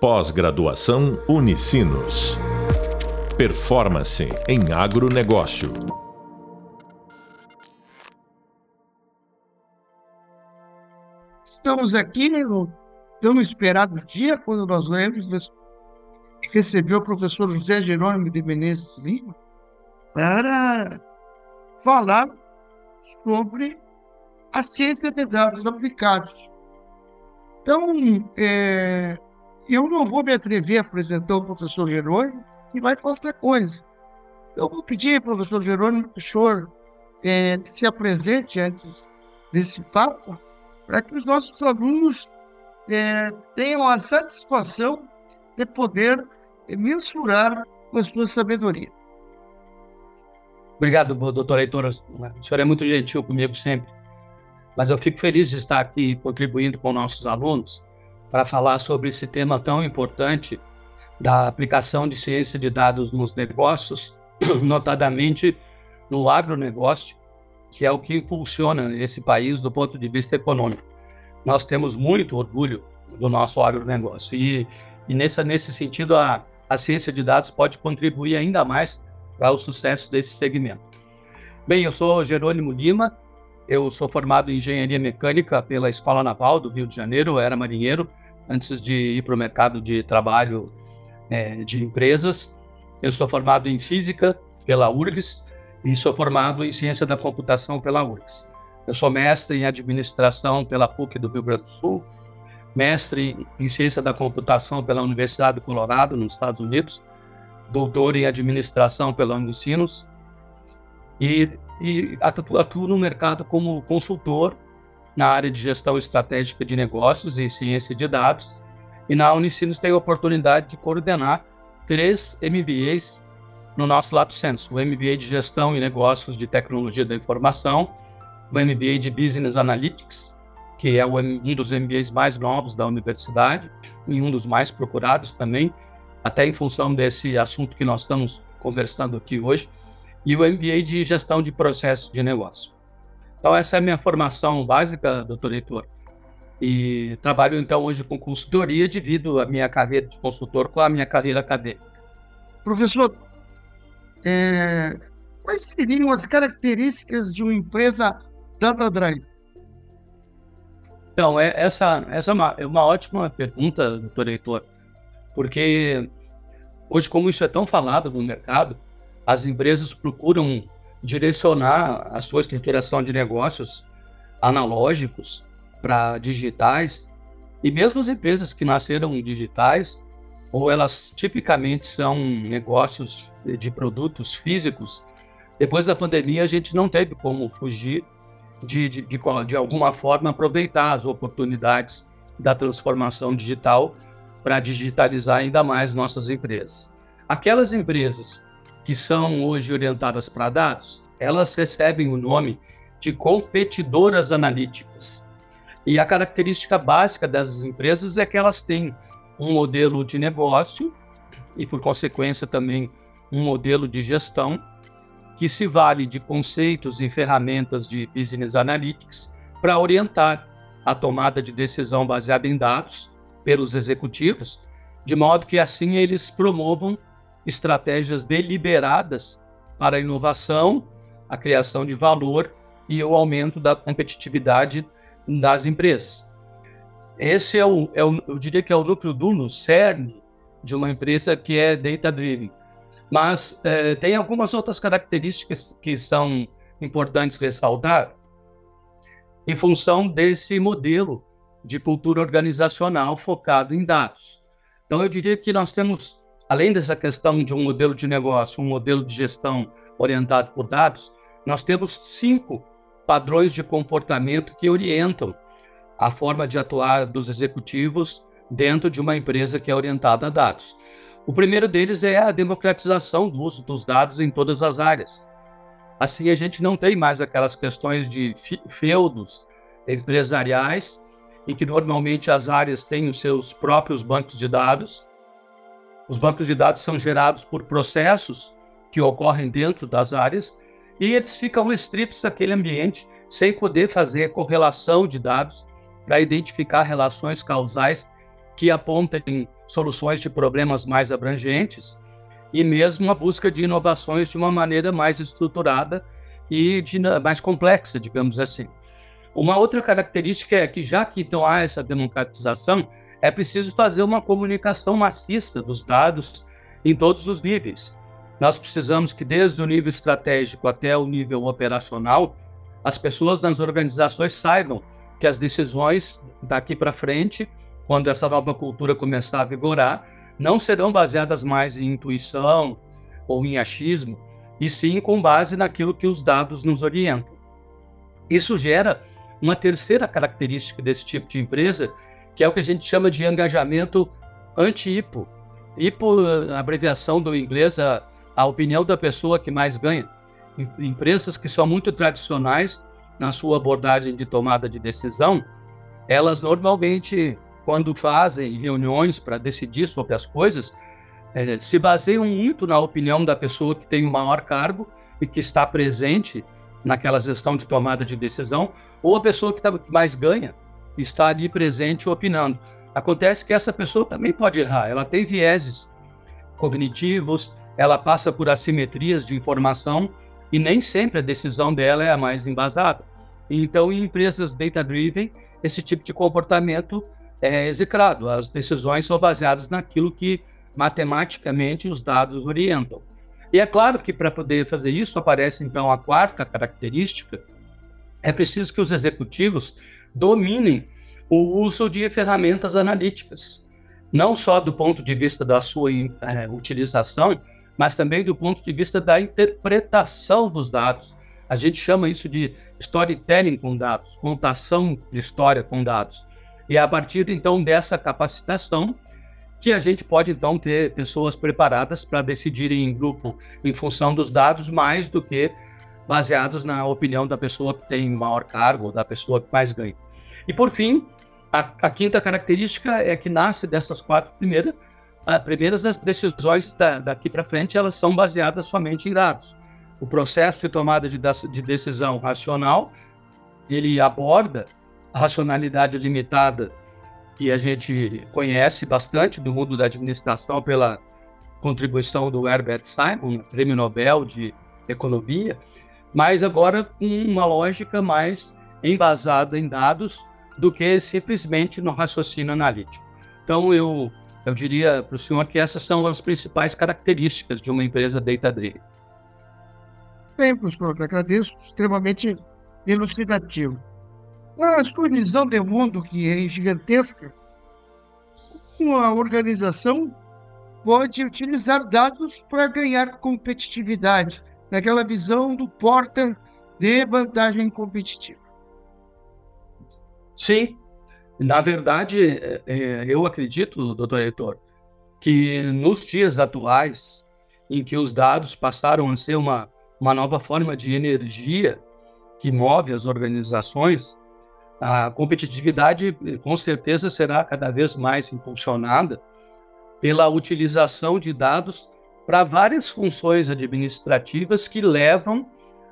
Pós-graduação Unicinos. Performance em agronegócio. Estamos aqui no tão esperado dia, quando nós lemos recebeu o professor José Jerônimo de Menezes Lima para falar sobre a ciência de dados aplicados. Então, é, eu não vou me atrever a apresentar o professor Jerônimo, que vai faltar coisa. Eu vou pedir, professor Jerônimo, senhor é, se apresente antes desse papo, para que os nossos alunos é, tenham a satisfação de poder mensurar a sua sabedoria. Obrigado, doutor Heitor. O senhor é muito gentil comigo sempre. Mas eu fico feliz de estar aqui contribuindo com nossos alunos para falar sobre esse tema tão importante da aplicação de ciência de dados nos negócios, notadamente no agronegócio, que é o que impulsiona esse país do ponto de vista econômico. Nós temos muito orgulho do nosso agronegócio e, e nesse sentido a, a ciência de dados pode contribuir ainda mais para o sucesso desse segmento. Bem, eu sou Jerônimo Lima, eu sou formado em engenharia mecânica pela Escola Naval do Rio de Janeiro, era marinheiro antes de ir para o mercado de trabalho é, de empresas. Eu sou formado em física pela URGS e sou formado em ciência da computação pela URGS. Eu sou mestre em administração pela PUC do Rio Grande do Sul, mestre em ciência da computação pela Universidade do Colorado, nos Estados Unidos, doutor em administração pela Unicinos e, e atuo, atuo no mercado como consultor na área de gestão estratégica de negócios e ciência de dados. E na Unicinos tenho a oportunidade de coordenar três MBAs no nosso Lato Senso. O MBA de Gestão e Negócios de Tecnologia da Informação, o MBA de Business Analytics, que é um dos MBAs mais novos da universidade e um dos mais procurados também, até em função desse assunto que nós estamos conversando aqui hoje, e o MBA de Gestão de Processos de Negócio. Então, essa é a minha formação básica, doutor Heitor. E trabalho, então, hoje com consultoria, divido a minha carreira de consultor com a minha carreira acadêmica. Professor, é, quais seriam as características de uma empresa data drive? Então, é, essa, essa é, uma, é uma ótima pergunta, doutor Heitor, porque hoje, como isso é tão falado no mercado, as empresas procuram direcionar a sua estruturação de negócios analógicos para digitais. E mesmo as empresas que nasceram digitais, ou elas tipicamente são negócios de produtos físicos, depois da pandemia a gente não teve como fugir de, de, de, de alguma forma aproveitar as oportunidades da transformação digital para digitalizar ainda mais nossas empresas. Aquelas empresas que são hoje orientadas para dados, elas recebem o nome de competidoras analíticas. E a característica básica dessas empresas é que elas têm um modelo de negócio e, por consequência, também um modelo de gestão que se vale de conceitos e ferramentas de business analytics para orientar a tomada de decisão baseada em dados pelos executivos, de modo que assim eles promovam estratégias deliberadas para a inovação, a criação de valor e o aumento da competitividade das empresas. Esse é o, é o eu diria que é o núcleo duro, cerne de uma empresa que é data-driven. Mas é, tem algumas outras características que são importantes ressaltar em função desse modelo de cultura organizacional focado em dados. Então, eu diria que nós temos além dessa questão de um modelo de negócio, um modelo de gestão orientado por dados, nós temos cinco padrões de comportamento que orientam a forma de atuar dos executivos dentro de uma empresa que é orientada a dados. O primeiro deles é a democratização do uso dos dados em todas as áreas. Assim, a gente não tem mais aquelas questões de feudos empresariais, em que normalmente as áreas têm os seus próprios bancos de dados os bancos de dados são gerados por processos que ocorrem dentro das áreas e eles ficam restritos àquele ambiente sem poder fazer correlação de dados para identificar relações causais que apontem soluções de problemas mais abrangentes e mesmo a busca de inovações de uma maneira mais estruturada e mais complexa, digamos assim. Uma outra característica é que, já que então há essa democratização, é preciso fazer uma comunicação maciça dos dados em todos os níveis. Nós precisamos que, desde o nível estratégico até o nível operacional, as pessoas nas organizações saibam que as decisões daqui para frente, quando essa nova cultura começar a vigorar, não serão baseadas mais em intuição ou em achismo, e sim com base naquilo que os dados nos orientam. Isso gera uma terceira característica desse tipo de empresa, que é o que a gente chama de engajamento anti-IPO. IPO, a abreviação do inglês, a, a opinião da pessoa que mais ganha. Empresas que são muito tradicionais na sua abordagem de tomada de decisão, elas normalmente, quando fazem reuniões para decidir sobre as coisas, é, se baseiam muito na opinião da pessoa que tem o maior cargo e que está presente naquela gestão de tomada de decisão, ou a pessoa que, tá, mais ganha está ali presente opinando. Acontece que essa pessoa também pode errar, ela tem vieses cognitivos, ela passa por assimetrias de informação e nem sempre a decisão dela é a mais embasada. Então, em empresas data-driven, esse tipo de comportamento é execrado. As decisões são baseadas naquilo que matematicamente os dados orientam. E é claro que para poder fazer isso aparece então a quarta característica, é preciso que os executivos dominem o uso de ferramentas analíticas, não só do ponto de vista da sua é, utilização, mas também do ponto de vista da interpretação dos dados. A gente chama isso de storytelling com dados, contação de história com dados. E é a partir então dessa capacitação que a gente pode então ter pessoas preparadas para decidirem em grupo em função dos dados mais do que baseados na opinião da pessoa que tem maior cargo, da pessoa que mais ganha. E por fim, a, a quinta característica é que nasce dessas quatro primeiras, as primeiras as decisões da, daqui para frente elas são baseadas somente em dados. O processo de tomada de, de decisão racional ele aborda a racionalidade limitada que a gente conhece bastante do mundo da administração pela contribuição do Herbert Simon, prêmio Nobel de Economia, mas agora com uma lógica mais embasada em dados do que simplesmente no raciocínio analítico. Então, eu eu diria para o senhor que essas são as principais características de uma empresa data-driven. Bem, professor, agradeço, extremamente elucidativo. Na sua visão de mundo, que é gigantesca, uma organização pode utilizar dados para ganhar competitividade, naquela visão do porta de vantagem competitiva. Sim, na verdade, é, é, eu acredito, doutor Heitor, que nos dias atuais, em que os dados passaram a ser uma, uma nova forma de energia que move as organizações, a competitividade com certeza será cada vez mais impulsionada pela utilização de dados para várias funções administrativas que levam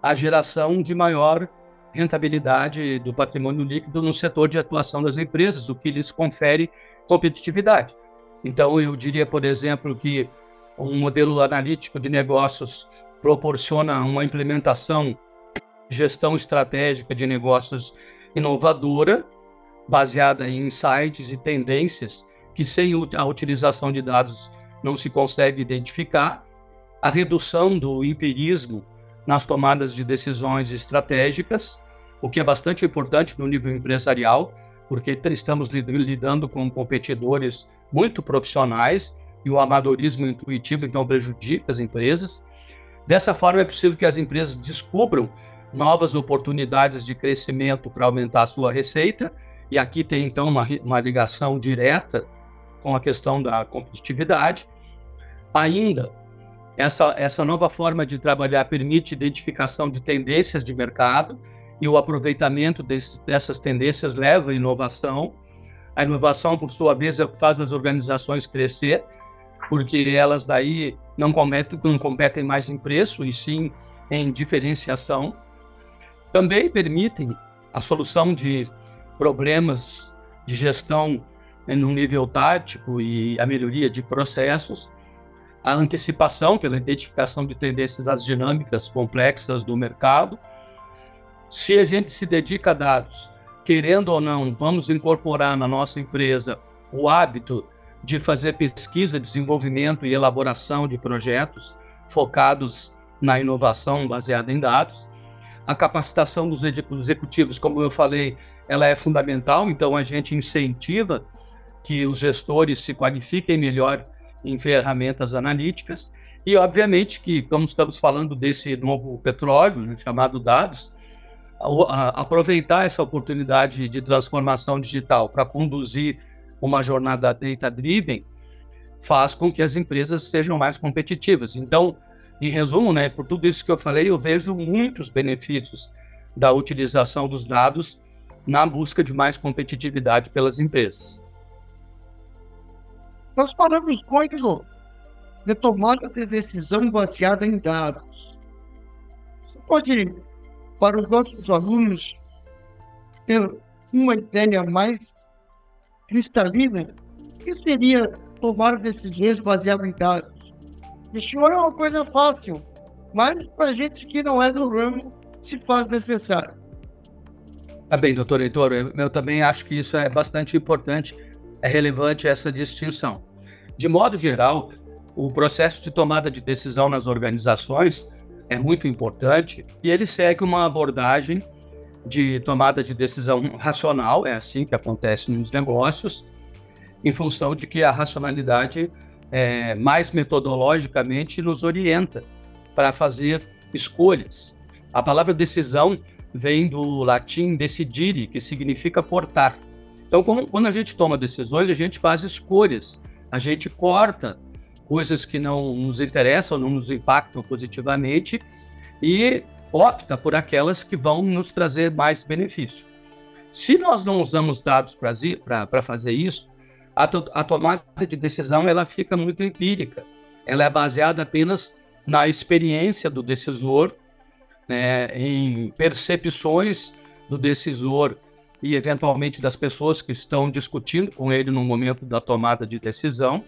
à geração de maior rentabilidade do patrimônio líquido no setor de atuação das empresas, o que lhes confere competitividade. Então, eu diria, por exemplo, que um modelo analítico de negócios proporciona uma implementação gestão estratégica de negócios inovadora, baseada em insights e tendências que, sem a utilização de dados, não se consegue identificar, a redução do empirismo nas tomadas de decisões estratégicas, o que é bastante importante no nível empresarial, porque estamos lidando com competidores muito profissionais e o amadorismo intuitivo então prejudica as empresas. Dessa forma, é possível que as empresas descubram novas oportunidades de crescimento para aumentar a sua receita, e aqui tem então uma, uma ligação direta com a questão da competitividade. Ainda, essa, essa nova forma de trabalhar permite identificação de tendências de mercado e o aproveitamento desse, dessas tendências leva à inovação. A inovação, por sua vez, é faz as organizações crescer, porque elas daí não competem, não competem mais em preço, e sim em diferenciação. Também permitem a solução de problemas de gestão né, no nível tático e a melhoria de processos, a antecipação pela identificação de tendências às dinâmicas complexas do mercado. Se a gente se dedica a dados, querendo ou não, vamos incorporar na nossa empresa o hábito de fazer pesquisa, desenvolvimento e elaboração de projetos focados na inovação baseada em dados. A capacitação dos executivos, como eu falei, ela é fundamental, então a gente incentiva que os gestores se qualifiquem melhor em ferramentas analíticas e, obviamente, que, como estamos falando desse novo petróleo, né, chamado dados, a, a, aproveitar essa oportunidade de transformação digital para conduzir uma jornada data-driven faz com que as empresas sejam mais competitivas. Então, em resumo, né, por tudo isso que eu falei, eu vejo muitos benefícios da utilização dos dados na busca de mais competitividade pelas empresas. Nós paramos muito de tomada de decisão baseada em dados. Você pode, para os nossos alunos, ter uma ideia mais cristalina? O que seria tomar decisões baseadas em dados? Isso é uma coisa fácil, mas para gente que não é do ramo, se faz necessário. Tá bem, doutor Heitor, eu também acho que isso é bastante importante, é relevante essa distinção. De modo geral, o processo de tomada de decisão nas organizações é muito importante e ele segue uma abordagem de tomada de decisão racional, é assim que acontece nos negócios, em função de que a racionalidade é, mais metodologicamente nos orienta para fazer escolhas. A palavra decisão vem do latim decidere, que significa portar. Então, quando a gente toma decisões, a gente faz escolhas, a gente corta coisas que não nos interessam, não nos impactam positivamente e opta por aquelas que vão nos trazer mais benefício. Se nós não usamos dados para fazer isso, a, to a, tomada de decisão ela fica muito empírica. Ela é baseada apenas na experiência do decisor, né, em percepções do decisor e eventualmente das pessoas que estão discutindo com ele no momento da tomada de decisão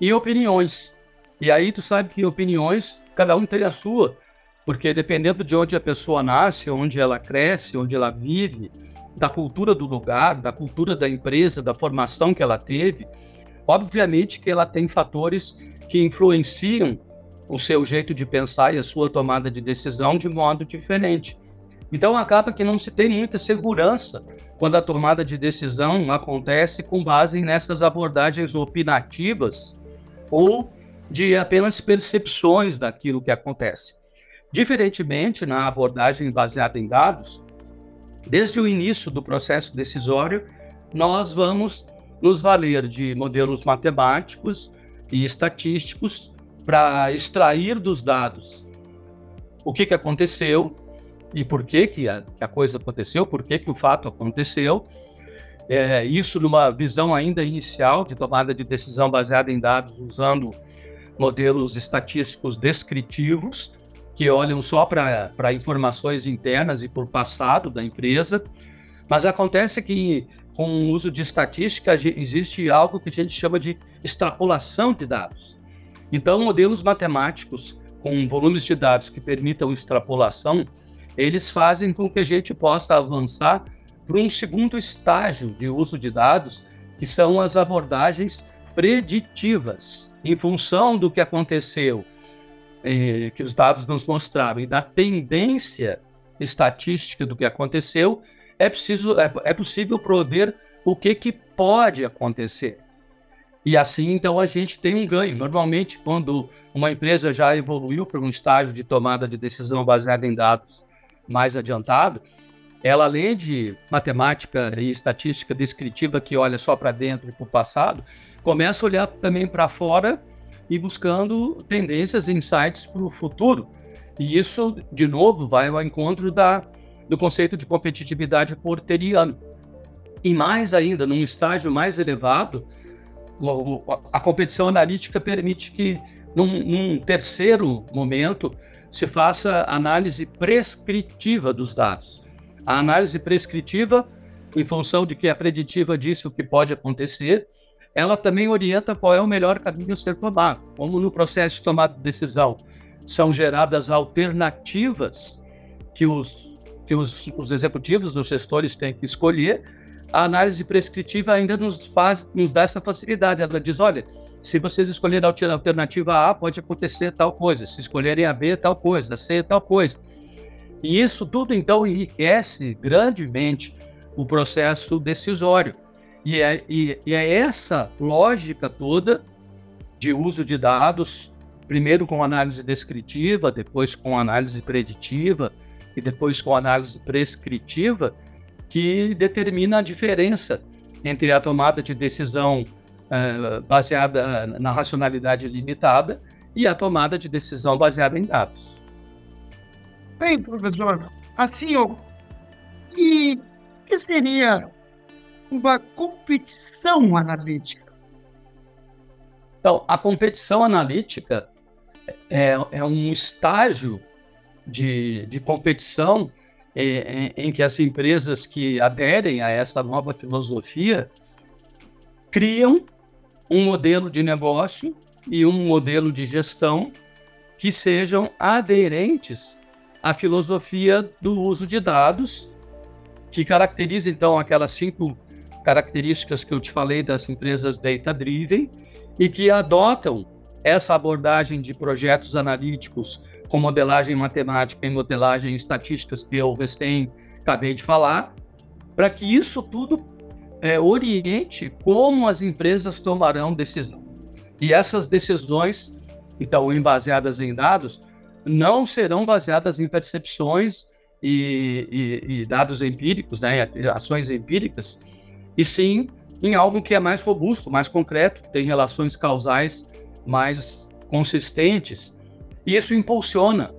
e opiniões. E aí tu sabe que opiniões, cada um tem a sua, porque dependendo de onde a pessoa nasce, onde ela cresce, onde ela vive, da cultura do lugar, da cultura da empresa, da formação que ela teve, obviamente que ela tem fatores que influenciam o seu jeito de pensar e a sua tomada de decisão de modo diferente. Então acaba que não se tem muita segurança quando a tomada de decisão acontece com base nessas abordagens opinativas ou de apenas percepções daquilo que acontece. Diferentemente, na abordagem baseada em dados, desde o início do processo decisório, nós vamos nos valer de modelos matemáticos e estatísticos para extrair dos dados o que, que aconteceu e por que, que, a, que a coisa aconteceu, por que, que o fato aconteceu. É, isso numa visão ainda inicial de tomada de decisão baseada em dados, usando modelos estatísticos descritivos, que olham só para informações internas e por passado da empresa, mas acontece que com o uso de estatística existe algo que a gente chama de extrapolação de dados. Então, modelos matemáticos com volumes de dados que permitam extrapolação, eles fazem com que a gente possa avançar para um segundo estágio de uso de dados, que são as abordagens preditivas, em função do que aconteceu eh, que os dados nos mostraram e da tendência estatística do que aconteceu, é, preciso, é, é possível prover o que, que pode acontecer. E assim, então, a gente tem um ganho. Normalmente, quando uma empresa já evoluiu para um estágio de tomada de decisão baseada em dados mais adiantado, ela, além de matemática e estatística descritiva que olha só para dentro e para o passado, começa a olhar também para fora e buscando tendências insights para o futuro. E isso, de novo, vai ao encontro da, do conceito de competitividade porteriano. E mais ainda, num estágio mais elevado, a competição analítica permite que, num, num terceiro momento, se faça análise prescritiva dos dados. A análise prescritiva em função de que a preditiva disse o que pode acontecer, ela também orienta qual é o melhor caminho a ser tomado. Como no processo de tomada de decisão são geradas alternativas que os, que os, os executivos, os gestores têm que escolher, a análise prescritiva ainda nos faz, nos dá essa facilidade. Ela diz, olha, se vocês escolherem a alternativa A, pode acontecer tal coisa. Se escolherem a B, tal coisa. A C, tal coisa. E isso tudo, então, enriquece grandemente o processo decisório. E é, e, e é essa lógica toda de uso de dados, primeiro com análise descritiva, depois com análise preditiva e depois com análise prescritiva, que determina a diferença entre a tomada de decisão uh, baseada na racionalidade limitada e a tomada de decisão baseada em dados. Bem, professor, assim, o que, que seria uma competição analítica? Então, a competição analítica é, é um estágio de, de competição em, em que as empresas que aderem a essa nova filosofia criam um modelo de negócio e um modelo de gestão que sejam aderentes à filosofia do uso de dados, que caracteriza então aquelas cinco características que eu te falei das empresas data-driven e que adotam essa abordagem de projetos analíticos com modelagem matemática e modelagem estatísticas que eu recém acabei de falar, para que isso tudo é, oriente como as empresas tomarão decisão. E essas decisões, então, baseadas em dados, não serão baseadas em percepções e, e, e dados empíricos, né, ações empíricas, e sim em algo que é mais robusto, mais concreto, que tem relações causais mais consistentes. E isso impulsiona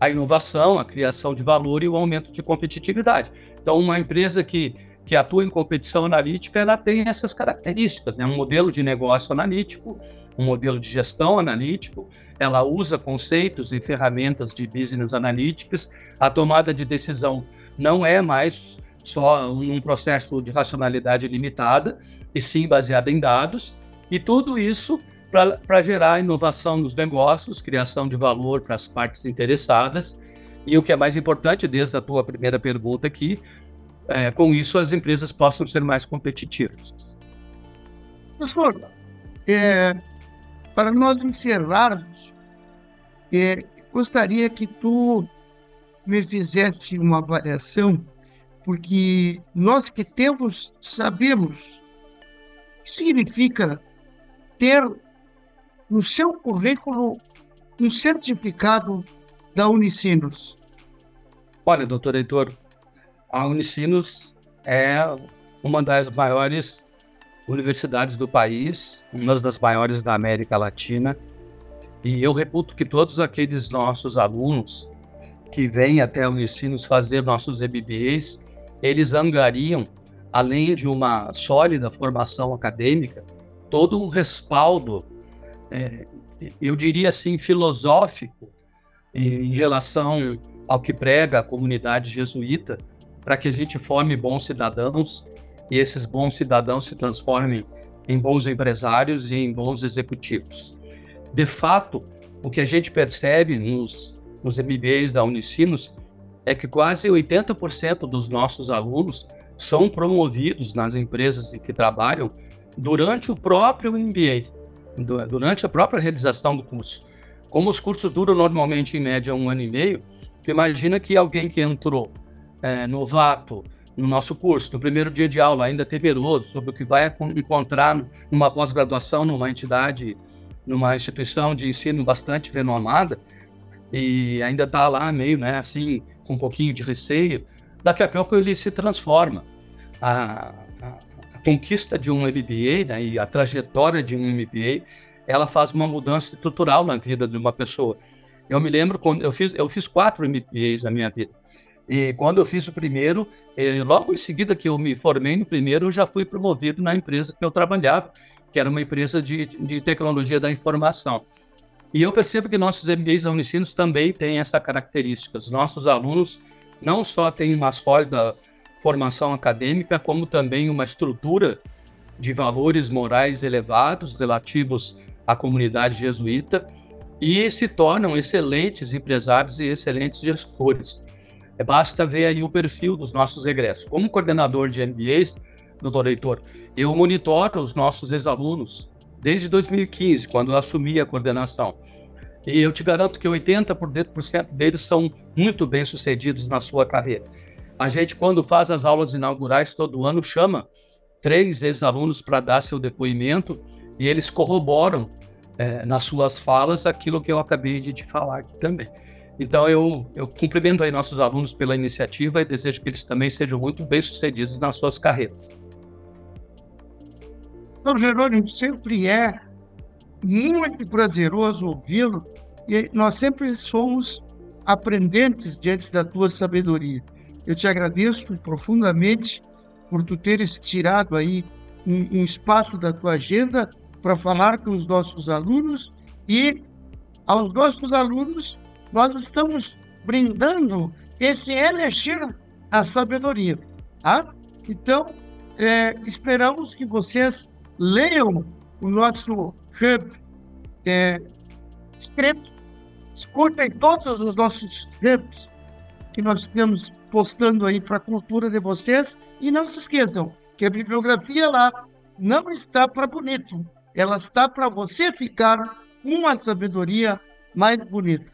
a inovação, a criação de valor e o aumento de competitividade. Então, uma empresa que, que atua em competição analítica, ela tem essas características, né? um modelo de negócio analítico, um modelo de gestão analítico, ela usa conceitos e ferramentas de business analytics, a tomada de decisão não é mais só um processo de racionalidade limitada, e sim baseada em dados, e tudo isso para gerar inovação nos negócios, criação de valor para as partes interessadas, e o que é mais importante, desde a tua primeira pergunta aqui, é, com isso as empresas possam ser mais competitivas. Professor, é, para nós encerrarmos, é, gostaria que tu me fizesse uma avaliação porque nós que temos sabemos o que significa ter no seu currículo um certificado da Unicinos. Olha, doutor Heitor, a Unicinos é uma das maiores universidades do país, uma das maiores da América Latina, e eu reputo que todos aqueles nossos alunos que vêm até a Unicinos fazer nossos MBAs eles angariam, além de uma sólida formação acadêmica, todo um respaldo, é, eu diria assim, filosófico, em relação ao que prega a comunidade jesuíta, para que a gente forme bons cidadãos e esses bons cidadãos se transformem em bons empresários e em bons executivos. De fato, o que a gente percebe nos, nos MBAs da Unicinos é que quase 80% dos nossos alunos são promovidos nas empresas em que trabalham durante o próprio MBA, durante a própria realização do curso. Como os cursos duram normalmente em média um ano e meio, imagina que alguém que entrou é, novato no nosso curso, no primeiro dia de aula, ainda temeroso sobre o que vai encontrar numa pós-graduação, numa entidade, numa instituição de ensino bastante renomada, e ainda está lá meio, né, assim, com um pouquinho de receio, daqui a pouco ele se transforma. A, a, a conquista de um MBA né, e a trajetória de um MBA, ela faz uma mudança estrutural na vida de uma pessoa. Eu me lembro quando eu fiz, eu fiz quatro MBAs na minha vida. E quando eu fiz o primeiro, eh, logo em seguida que eu me formei no primeiro, eu já fui promovido na empresa que eu trabalhava, que era uma empresa de, de tecnologia da informação. E eu percebo que nossos MBAs Unicinos também têm essa característica. Os nossos alunos não só têm uma sólida formação acadêmica, como também uma estrutura de valores morais elevados relativos à comunidade jesuíta e se tornam excelentes empresários e excelentes gestores. É, basta ver aí o perfil dos nossos egressos. Como coordenador de MBAs, doutor Heitor, eu monitoro os nossos ex-alunos desde 2015, quando eu assumi a coordenação. E eu te garanto que 80% deles são muito bem sucedidos na sua carreira. A gente, quando faz as aulas inaugurais todo ano, chama três ex-alunos para dar seu depoimento e eles corroboram é, nas suas falas aquilo que eu acabei de te falar aqui também. Então eu, eu cumprimento aí nossos alunos pela iniciativa e desejo que eles também sejam muito bem sucedidos nas suas carreiras. Então, Jerônimo, sempre é muito prazeroso ouvi-lo e nós sempre somos aprendentes diante da tua sabedoria. Eu te agradeço profundamente por tu teres tirado aí um, um espaço da tua agenda para falar com os nossos alunos e aos nossos alunos nós estamos brindando esse elixir à sabedoria. Tá? Então, é, esperamos que vocês leiam o nosso hub é, escutem todos os nossos hubs que nós estamos postando aí para a cultura de vocês. E não se esqueçam que a bibliografia lá não está para bonito, ela está para você ficar uma sabedoria mais bonita.